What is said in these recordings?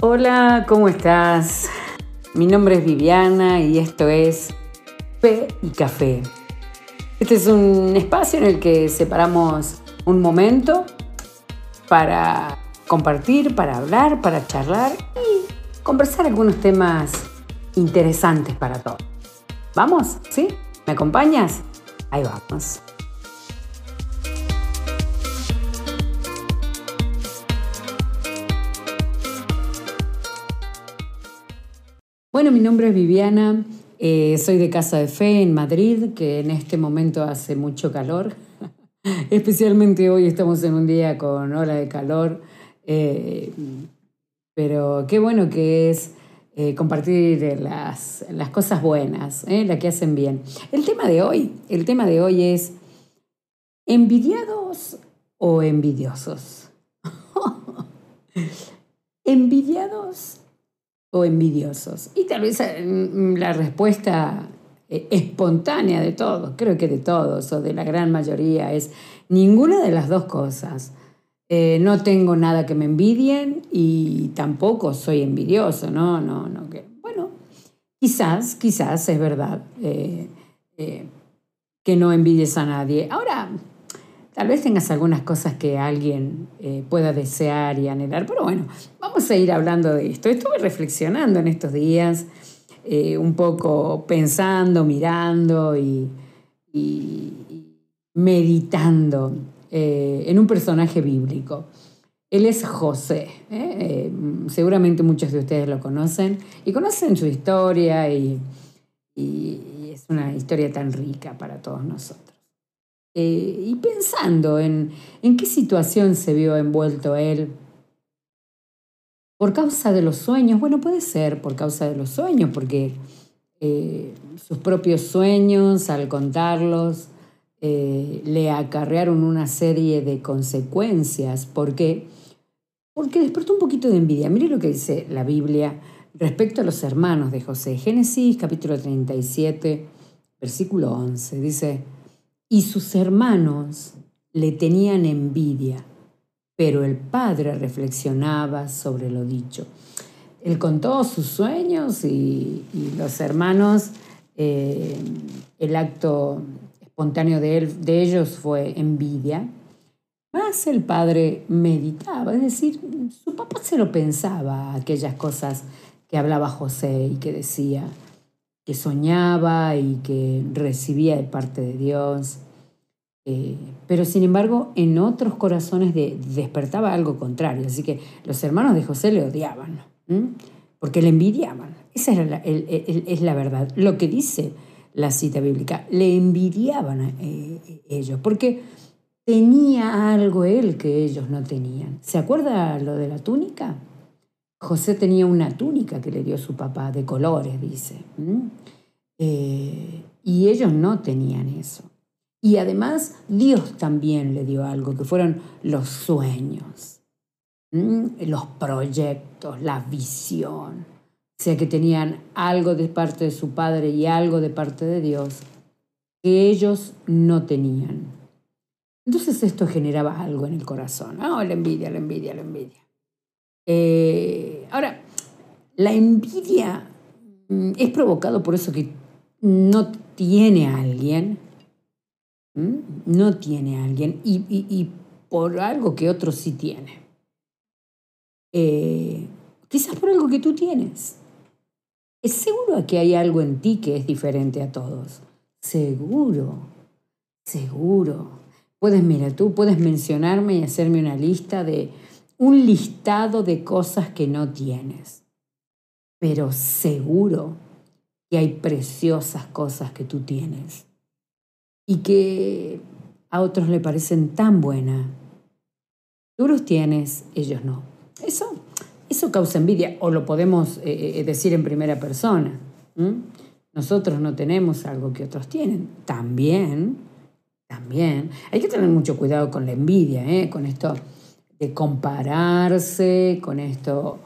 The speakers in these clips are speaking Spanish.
Hola, ¿cómo estás? Mi nombre es Viviana y esto es Fe y Café. Este es un espacio en el que separamos un momento para compartir, para hablar, para charlar y conversar algunos temas interesantes para todos. ¿Vamos? ¿Sí? ¿Me acompañas? Ahí vamos. Bueno, mi nombre es Viviana, eh, soy de Casa de Fe en Madrid, que en este momento hace mucho calor. Especialmente hoy estamos en un día con ola de calor, eh, pero qué bueno que es eh, compartir las, las, cosas buenas, las que hacen bien. El tema de hoy, el tema de hoy es envidiados o envidiosos. envidiados o envidiosos? Y tal vez mm, la respuesta eh, espontánea de todos, creo que de todos o de la gran mayoría, es ninguna de las dos cosas. Eh, no tengo nada que me envidien y tampoco soy envidioso, no, no, no. Que, bueno, quizás, quizás es verdad eh, que no envidies a nadie. Ahora, Tal vez tengas algunas cosas que alguien eh, pueda desear y anhelar, pero bueno, vamos a ir hablando de esto. Estuve reflexionando en estos días, eh, un poco pensando, mirando y, meditando eh, en un personaje bíblico. Él es José. seguramente muchos de ustedes lo conocen y conocen su historia y es una historia tan rica para todos nosotros. Eh, y pensando en, en qué situación se vio envuelto él. Por causa de los sueños, bueno, puede ser por causa de los sueños, porque eh, sus propios sueños, al contarlos, eh, le acarrearon una serie de consecuencias. ¿Por qué? Porque despertó un poquito de envidia. Mire lo que dice la Biblia respecto a los hermanos de José. Génesis capítulo 37, versículo 11. Dice, y sus hermanos le tenían envidia, pero el padre reflexionaba sobre lo dicho. Él contó sus sueños y, los hermanos, eh, el acto espontáneo de, él, de ellos fue envidia. Más el padre meditaba, es decir, su papá se lo pensaba, aquellas cosas que hablaba José y que decía, que soñaba y que recibía de parte de Dios. Eh, pero sin embargo, en otros corazones despertaba algo contrario. Así que los hermanos de José le odiaban, porque le envidiaban. Esa es la verdad. Lo que dice la cita bíblica, le envidiaban a eh, ellos, porque tenía algo él que ellos no tenían. ¿Se acuerda lo de la túnica? José tenía una túnica que le dio su papá, de colores, dice. Eh, y ellos no tenían eso. Y además Dios también le dio algo, que fueron los sueños, los proyectos, la visión. O sea que tenían algo de parte de su padre y algo de parte de Dios que ellos no tenían. Entonces esto generaba algo en el corazón. Oh, la envidia, la envidia, la envidia. Eh, ahora, la envidia mm, es provocado por eso que no tiene a alguien, no tiene alguien y, por algo que otro sí tiene. Eh, quizás por algo que tú tienes. Es seguro que hay algo en ti que es diferente a todos. Seguro, seguro. Puedes, mira, tú puedes mencionarme y hacerme una lista de un listado de cosas que no tienes. Pero seguro que hay preciosas cosas que tú tienes y que a otros le parecen tan buenas. Tú los tienes, ellos no. Eso, eso causa envidia, o lo podemos eh, eh, decir en primera persona. Nosotros no tenemos algo que otros tienen. También, también. Hay que tener mucho cuidado con la envidia, ¿eh? con esto de compararse, con esto.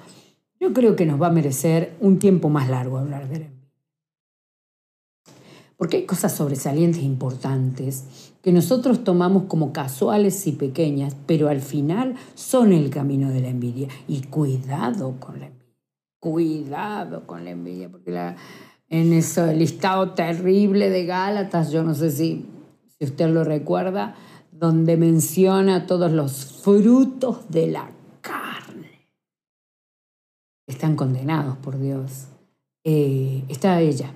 Yo creo que nos va a merecer un tiempo más largo hablar de la envidia porque hay cosas sobresalientes e importantes que nosotros tomamos como casuales y pequeñas, pero al final son el camino de la envidia. Y cuidado con la envidia. Cuidado con la envidia, porque la, en ese listado terrible de Gálatas, yo no sé si, si usted lo recuerda, donde menciona todos los frutos de la carne. Están condenados por Dios. Eh, está ella,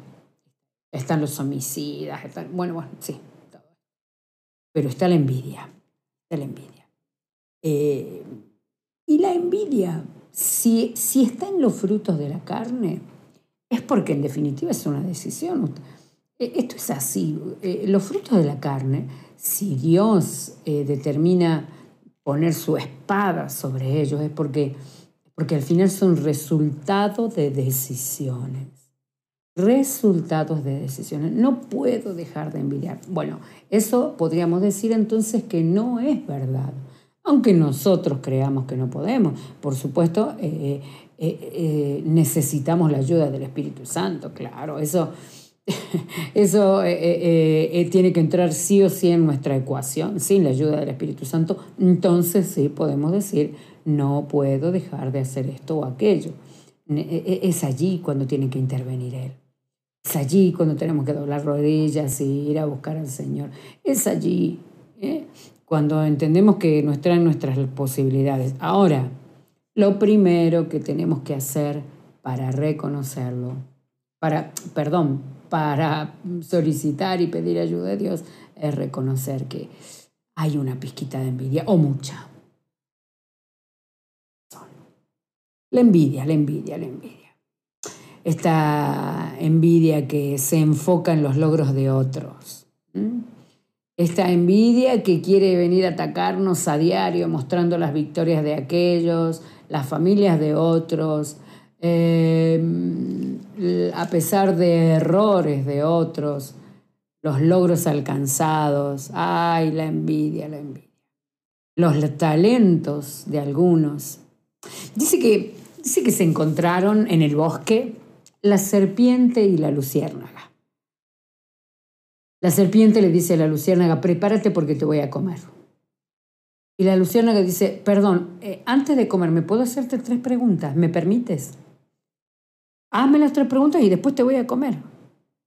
están los homicidas, bueno, bueno, sí, pero está la envidia, está la envidia. Eh, y la envidia, si, si está en los frutos de la carne, es porque en definitiva es una decisión. Eh, esto es así. Los frutos de la carne si Dios eh, determina poner su espada sobre ellos, es porque, porque al final son resultados de decisiones. Resultados de decisiones. No puedo dejar de envidiar. Bueno, eso podríamos decir entonces que no es verdad. Aunque nosotros creamos que no podemos. Por supuesto, eh, eh, necesitamos la ayuda del Espíritu Santo, claro. Eso Eso eh, eh, eh, tiene que entrar sí o sí en nuestra ecuación, sin la ayuda del Espíritu Santo. Entonces sí podemos decir, no puedo dejar de hacer esto o aquello. Es allí cuando tiene que intervenir Él. Es allí cuando tenemos que doblar rodillas y ir a buscar al Señor. Es allí cuando entendemos que nos traen nuestras posibilidades. Ahora, lo primero que tenemos que hacer para reconocerlo, para, perdón, para solicitar y pedir ayuda de Dios es reconocer que hay una pizquita de envidia o mucha. La envidia, la envidia, la envidia. Esta envidia que se enfoca en los logros de otros. Esta envidia que quiere venir a atacarnos a diario mostrando las victorias de aquellos, las familias de otros, eh, a pesar de errores de otros, los logros alcanzados, ay, la envidia, la envidia, los talentos de algunos. Dice que, dice que se encontraron en el bosque la serpiente y la luciérnaga. La serpiente le dice a la luciérnaga, prepárate porque te voy a comer. Y la luciérnaga dice, perdón, eh, antes de comer, ¿me puedo hacerte tres preguntas? ¿Me permites? Hazme las tres preguntas y después te voy a comer.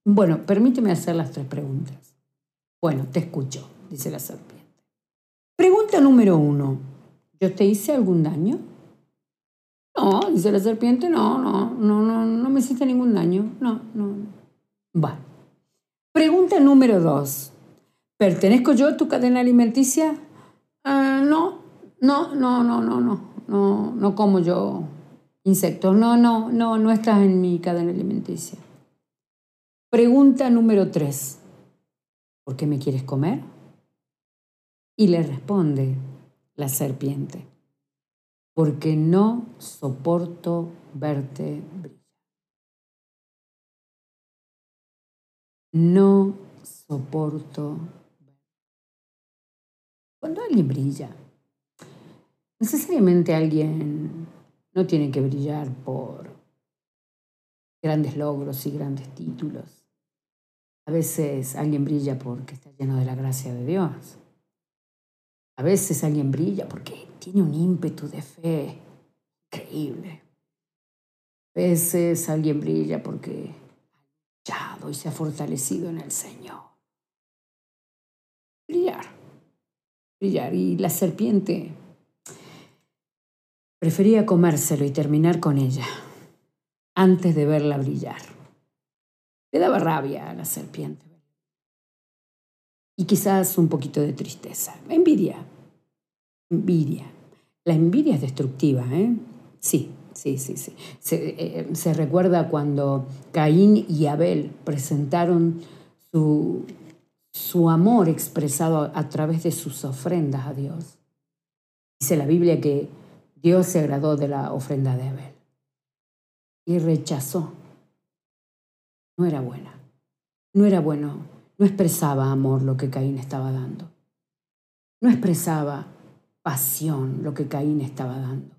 Bueno, permíteme hacer las tres preguntas. Bueno, te escucho, dice la serpiente. Pregunta número uno. ¿Yo te hice algún daño? No, dice la serpiente, no, no, no, no, no me hiciste ningún daño. No, no. Va. Pregunta número dos. ¿Pertenezco yo a tu cadena alimenticia? no, no, no, no, no, no, no, no como yo insectos. No, no, no, no estás en mi cadena alimenticia. Pregunta número tres. ¿Por qué me quieres comer? Y le responde la serpiente. Porque no soporto verte brillar. No soporto Cuando alguien brilla, necesariamente alguien no tienen que brillar por grandes logros y grandes títulos. A veces alguien brilla porque está lleno de la gracia de Dios. A veces alguien brilla porque tiene un ímpetu de fe increíble. A veces alguien brilla porque ha luchado y se ha fortalecido en el Señor. Brillar, brillar. Y la serpiente Prefería comérselo y terminar con ella antes de verla brillar. Le daba rabia a la serpiente. Y quizás un poquito de tristeza. Envidia. Envidia. La envidia es destructiva, ¿eh? Sí, sí, sí, sí. Se, eh, se recuerda cuando Caín y Abel presentaron su, su amor expresado a través de sus ofrendas a Dios. Dice la Biblia que Dios se agradó de la ofrenda de Abel y rechazó. No era buena. No era bueno. No expresaba amor lo que Caín estaba dando. No expresaba pasión lo que Caín estaba dando.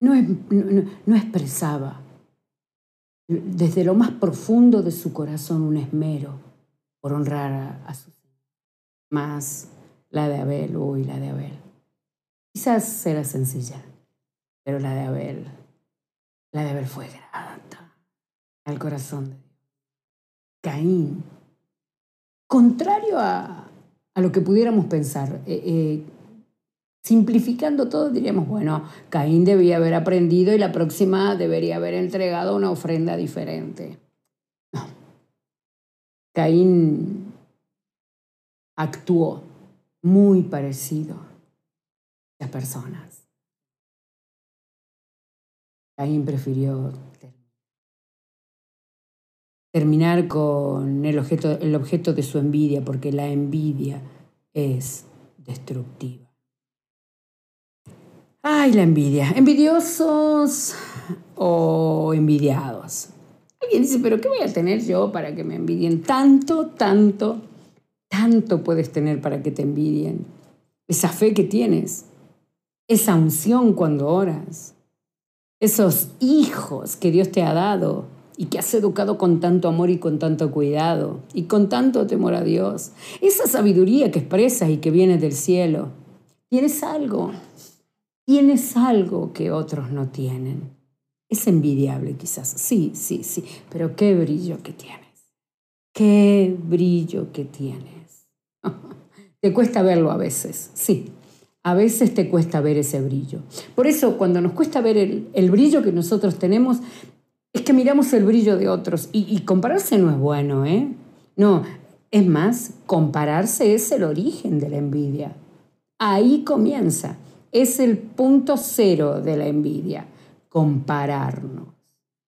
No, no, expresaba desde lo más profundo de su corazón un esmero por honrar a, a su Más la de Abel, uy, la de Abel Quizás era sencilla, pero la de Abel, la de Abel fue grata al corazón de Dios. Caín, contrario a, lo que pudiéramos pensar, eh, eh, simplificando todo, diríamos, bueno, Caín debía haber aprendido y la próxima debería haber entregado una ofrenda diferente. No. Caín actuó muy parecido a personas. Caín prefirió terminar con el objeto, el objeto de su envidia, porque la envidia es destructiva. Ay, la envidia. Envidiosos o envidiados. Alguien dice, pero ¿qué voy a tener yo para que me envidien? Tanto, tanto, tanto puedes tener para que te envidien. Esa fe que tienes, esa unción cuando oras, esos hijos que Dios te ha dado y que has educado con tanto amor y con tanto cuidado y con tanto temor a Dios, esa sabiduría que expresas y que viene del cielo. Tienes algo, tienes algo que otros no tienen. Es envidiable quizás, sí, sí, sí, pero qué brillo que tienes. Qué brillo que tienes. te cuesta verlo a veces, sí. A veces te cuesta ver ese brillo. Por eso cuando nos cuesta ver el, brillo que nosotros tenemos, es que miramos el brillo de otros. Y, y compararse no es bueno, ¿eh? No, es más, compararse es el origen de la envidia. Ahí comienza. Es el punto cero de la envidia. Compararnos.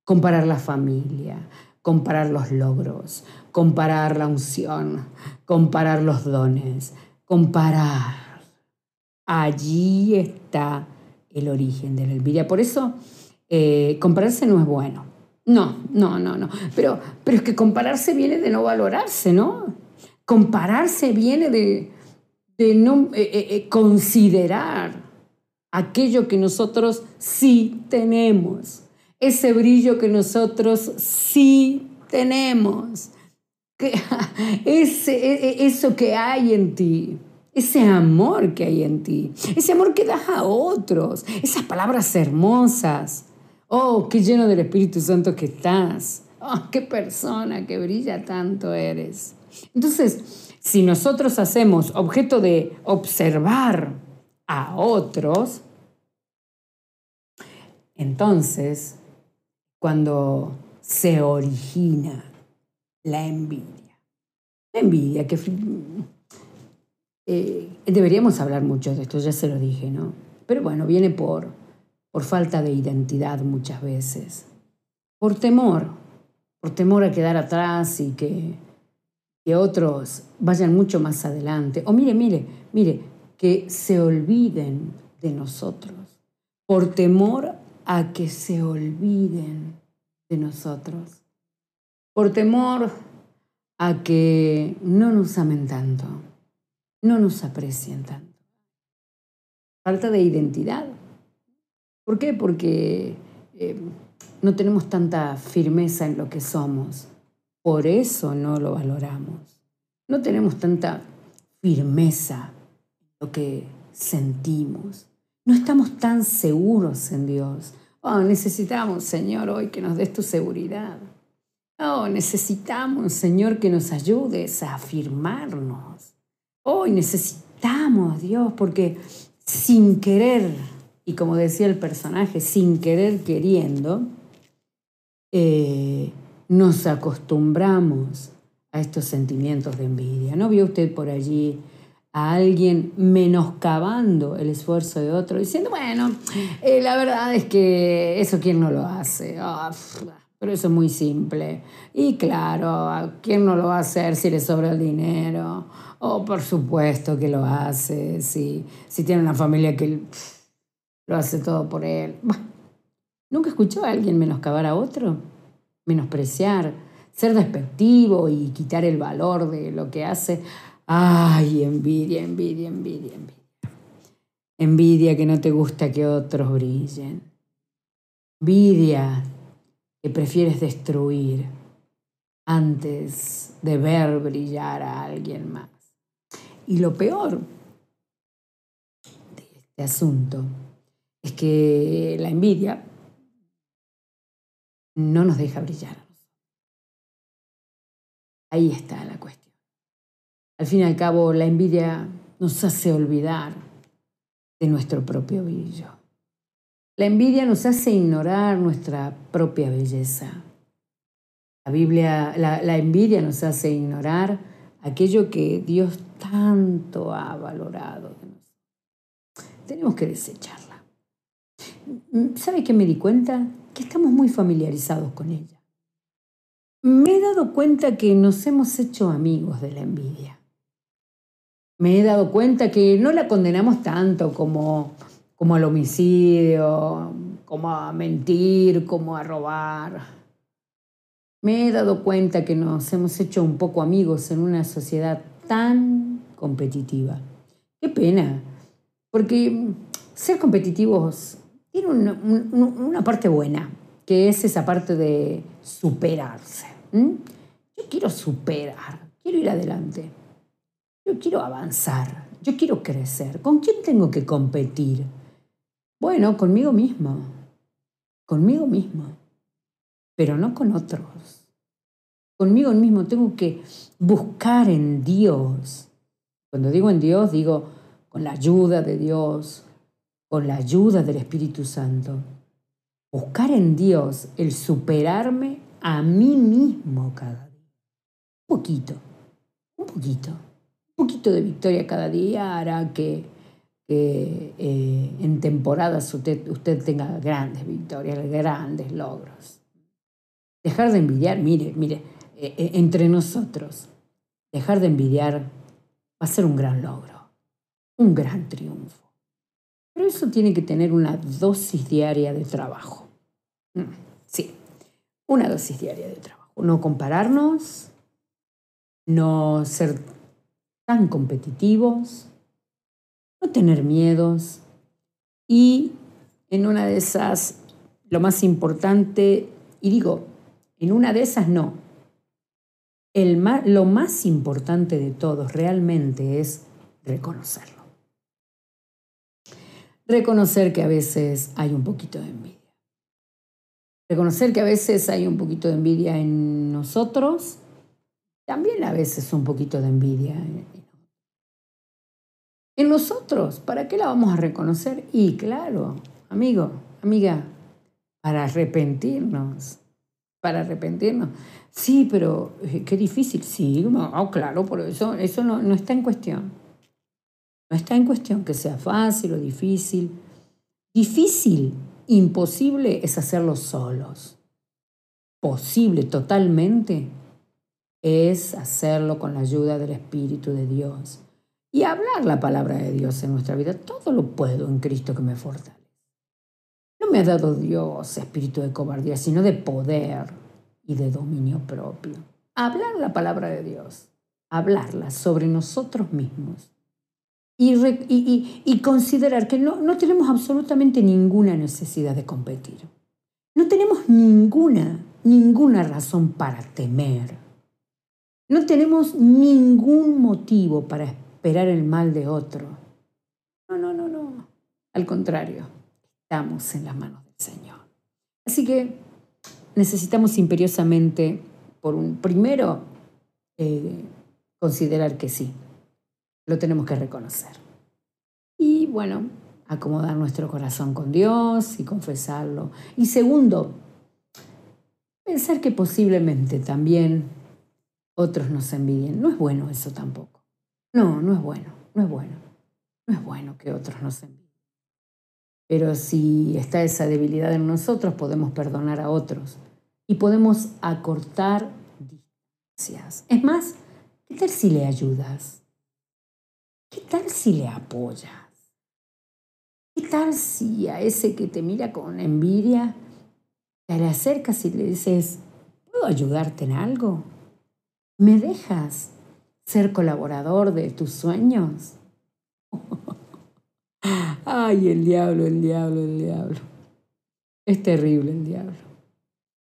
Comparar la familia, comparar los logros, comparar la unción, comparar los dones, comparar. Allí está el origen de la envidia. Por eso, eh, compararse no es bueno. No, no, no, no. Pero, pero es que compararse viene de no valorarse, ¿no? Compararse viene de, de no eh, eh, considerar aquello que nosotros sí tenemos, ese brillo que nosotros sí tenemos, ese, e, e, eso que hay en ti, ese amor que hay en ti, ese amor que das a otros, esas palabras hermosas. Oh, qué lleno del Espíritu Santo que estás. Oh, qué persona que brilla tanto eres. Entonces, si nosotros hacemos objeto de observar a otros, entonces, cuando se origina la envidia, la envidia que... Eh, deberíamos hablar mucho de esto, ya se lo dije, ¿no? Pero bueno, viene por, por falta de identidad muchas veces, por temor, por temor a quedar atrás y que, que otros vayan mucho más adelante. O mire, mire, mire, que se olviden de nosotros, por temor a que se olviden de nosotros, por temor a que no nos amen tanto, no nos aprecien tanto. Falta de identidad. ¿Por qué? Porque eh, no tenemos tanta firmeza en lo que somos. Por eso no lo valoramos. No tenemos tanta firmeza en lo que sentimos. No estamos tan seguros en Dios. Oh, necesitamos, Señor, hoy que nos des tu seguridad. Oh, necesitamos, Señor, que nos ayudes a afirmarnos. Hoy necesitamos, Dios, porque sin querer, y como decía el personaje, sin querer queriendo, eh, nos acostumbramos a estos sentimientos de envidia. ¿No vio usted por allí a alguien menoscabando el esfuerzo de otro, diciendo, bueno, eh, la verdad es que eso quién no lo hace. Ah, pero eso es muy simple. Y claro, ¿quién no lo va a hacer si le sobra el dinero? Oh, por supuesto que lo hace, si, si tiene una familia que lo hace todo por él. ¿Nunca escuchó a alguien menoscabar a otro? Menospreciar, ser despectivo y quitar el valor de lo que hace. Ay, envidia, envidia, envidia, envidia. Envidia que no te gusta que otros brillen. Envidia que prefieres destruir antes de ver brillar a alguien más. Y lo peor de este asunto es que la envidia no nos deja brillar. Ahí está la cuestión. Al fin y al cabo, la envidia nos hace olvidar de nuestro propio brillo. La envidia nos hace ignorar nuestra propia belleza. La Biblia, la, envidia nos hace ignorar aquello que Dios tanto ha valorado. Tenemos que desecharla. ¿Sabe qué me di cuenta? Que estamos muy familiarizados con ella. Me he dado cuenta que nos hemos hecho amigos de la envidia. Me he dado cuenta que no la condenamos tanto como, como al homicidio, como a mentir, como a robar me he dado cuenta que nos hemos hecho un poco amigos en una sociedad tan competitiva. Qué pena, porque ser competitivos tiene una, parte buena, que es esa parte de superarse. Yo quiero superar, quiero ir adelante, yo quiero avanzar, yo quiero crecer. ¿Con quién tengo que competir? Bueno, conmigo mismo, conmigo mismo pero no con otros. Conmigo mismo tengo que buscar en Dios. Cuando digo en Dios, digo con la ayuda de Dios, con la ayuda del Espíritu Santo. Buscar en Dios el superarme a mí mismo cada día. Un poquito, un poquito. Un poquito de victoria cada día hará que, eh, en temporadas usted, usted tenga grandes victorias, grandes logros. Dejar de envidiar, mire, mire, eh, eh, entre nosotros, dejar de envidiar va a ser un gran logro, un gran triunfo. Pero eso tiene que tener una dosis diaria de trabajo. Mm, sí, una dosis diaria de trabajo. No compararnos, no ser tan competitivos, tener miedos y en una de esas, lo más importante, y digo, en una de esas no. El lo más importante de todos realmente es reconocerlo. Reconocer que a veces hay un poquito de envidia. Reconocer que a veces hay un poquito de envidia en nosotros, también a veces un poquito de envidia en, nosotros. ¿Para qué la vamos a reconocer? Y claro, amigo, amiga, para arrepentirnos para arrepentirnos. Sí, pero eh, qué difícil. Sí, claro, por eso, eso no, no está en cuestión. No está en cuestión que sea fácil o difícil. Difícil, imposible es hacerlo solos. Posible totalmente es hacerlo con la ayuda del Espíritu de Dios y hablar la palabra de Dios en nuestra vida. Todo lo puedo en Cristo que me fortalece. No me ha dado Dios espíritu de cobardía, sino de poder y de dominio propio. Hablar la palabra de Dios, hablarla sobre nosotros mismos y, considerar que no, no tenemos absolutamente ninguna necesidad de competir. No tenemos ninguna, ninguna razón para temer. No tenemos ningún motivo para esperar el mal de otro. No, no, no, no. Al contrario estamos en las manos del Señor. Así que necesitamos imperiosamente, por un primero, eh, considerar que sí, lo tenemos que reconocer. Y bueno, acomodar nuestro corazón con Dios y confesarlo. Y segundo, pensar que posiblemente también otros nos envidien. No es bueno eso tampoco. No, no es bueno, no es bueno. No es bueno que otros nos envidien. Pero si está esa debilidad en nosotros, podemos perdonar a otros y podemos acortar distancias. Es más, ¿qué tal si le ayudas? ¿Qué tal si le apoyas? ¿Qué tal si a ese que te mira con envidia te le acercas y le dices, ¿puedo ayudarte en algo? ¿Me dejas ser colaborador de tus sueños? Ay, el diablo, el diablo, el diablo. Es terrible el diablo.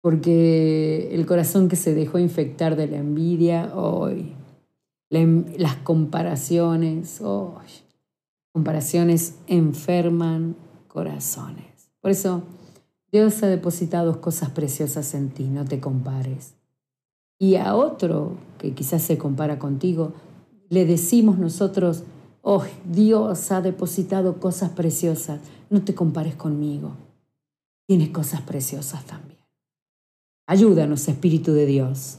Porque el corazón que se dejó infectar de la envidia, hoy, las comparaciones, hoy, comparaciones enferman corazones. Por eso Dios ha depositado cosas preciosas en ti, no te compares. Y a otro que quizás se compara contigo, le decimos nosotros, oh, Dios ha depositado cosas preciosas, no te compares conmigo. Tienes cosas preciosas también. Ayúdanos, Espíritu de Dios.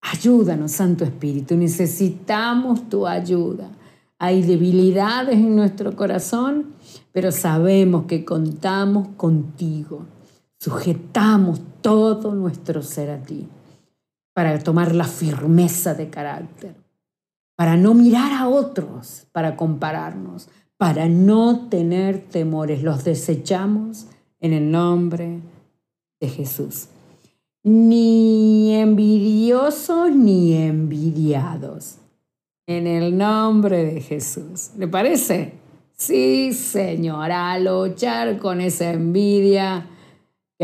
Ayúdanos, Santo Espíritu. Necesitamos tu ayuda. Hay debilidades en nuestro corazón, pero sabemos que contamos contigo. Sujetamos todo nuestro ser a ti para tomar la firmeza de carácter, para no mirar a otros, para compararnos, para no tener temores. Los desechamos en el nombre de Jesús. Ni envidiosos ni envidiados. En el nombre de Jesús. ¿Le parece? Sí, señora, a luchar con esa envidia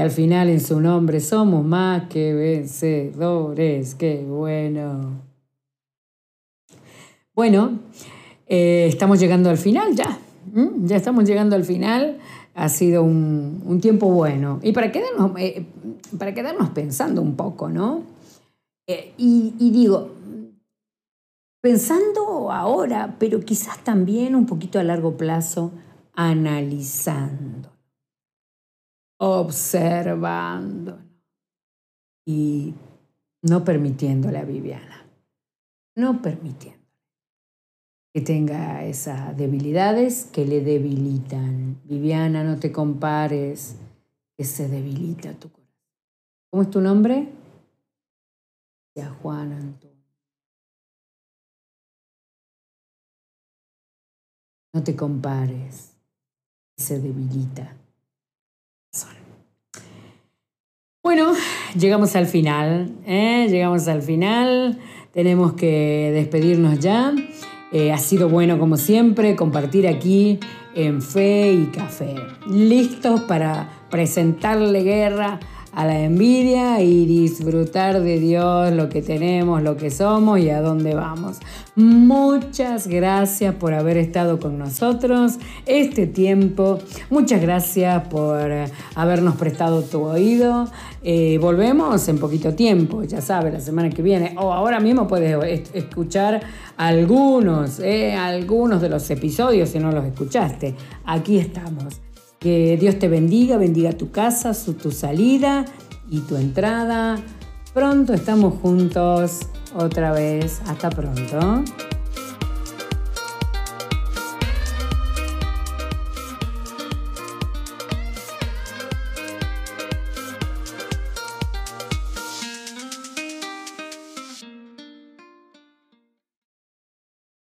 al final en su nombre somos más que vencedores. Qué bueno. Bueno, eh, estamos llegando al final ya. Ya estamos llegando al final. Ha sido un, tiempo bueno. Y para quedarnos, eh, para quedarnos pensando un poco, ¿no? Eh, y digo, pensando ahora, pero quizás también un poquito a largo plazo, analizando observando y no permitiéndole a Viviana, no permitiendo que tenga esas debilidades que le debilitan. Viviana, no te compares, que se debilita tu corazón. ¿Cómo es tu nombre? Ya Juan Antonio. No te compares, se debilita. Bueno, llegamos al final, ¿eh? llegamos al final, tenemos que despedirnos ya. Eh, ha sido bueno como siempre compartir aquí en Fe y Café. Listos para presentarle guerra a la envidia y disfrutar de Dios, lo que tenemos, lo que somos y a dónde vamos. Muchas gracias por haber estado con nosotros este tiempo. Muchas gracias por habernos prestado tu oído. Eh, volvemos en poquito tiempo, ya sabes, la semana que viene. O ahora mismo puedes escuchar algunos, eh, algunos de los episodios si no los escuchaste. Aquí estamos. Que Dios te bendiga, bendiga tu casa, su, tu salida y tu entrada. Pronto estamos juntos otra vez. Hasta pronto.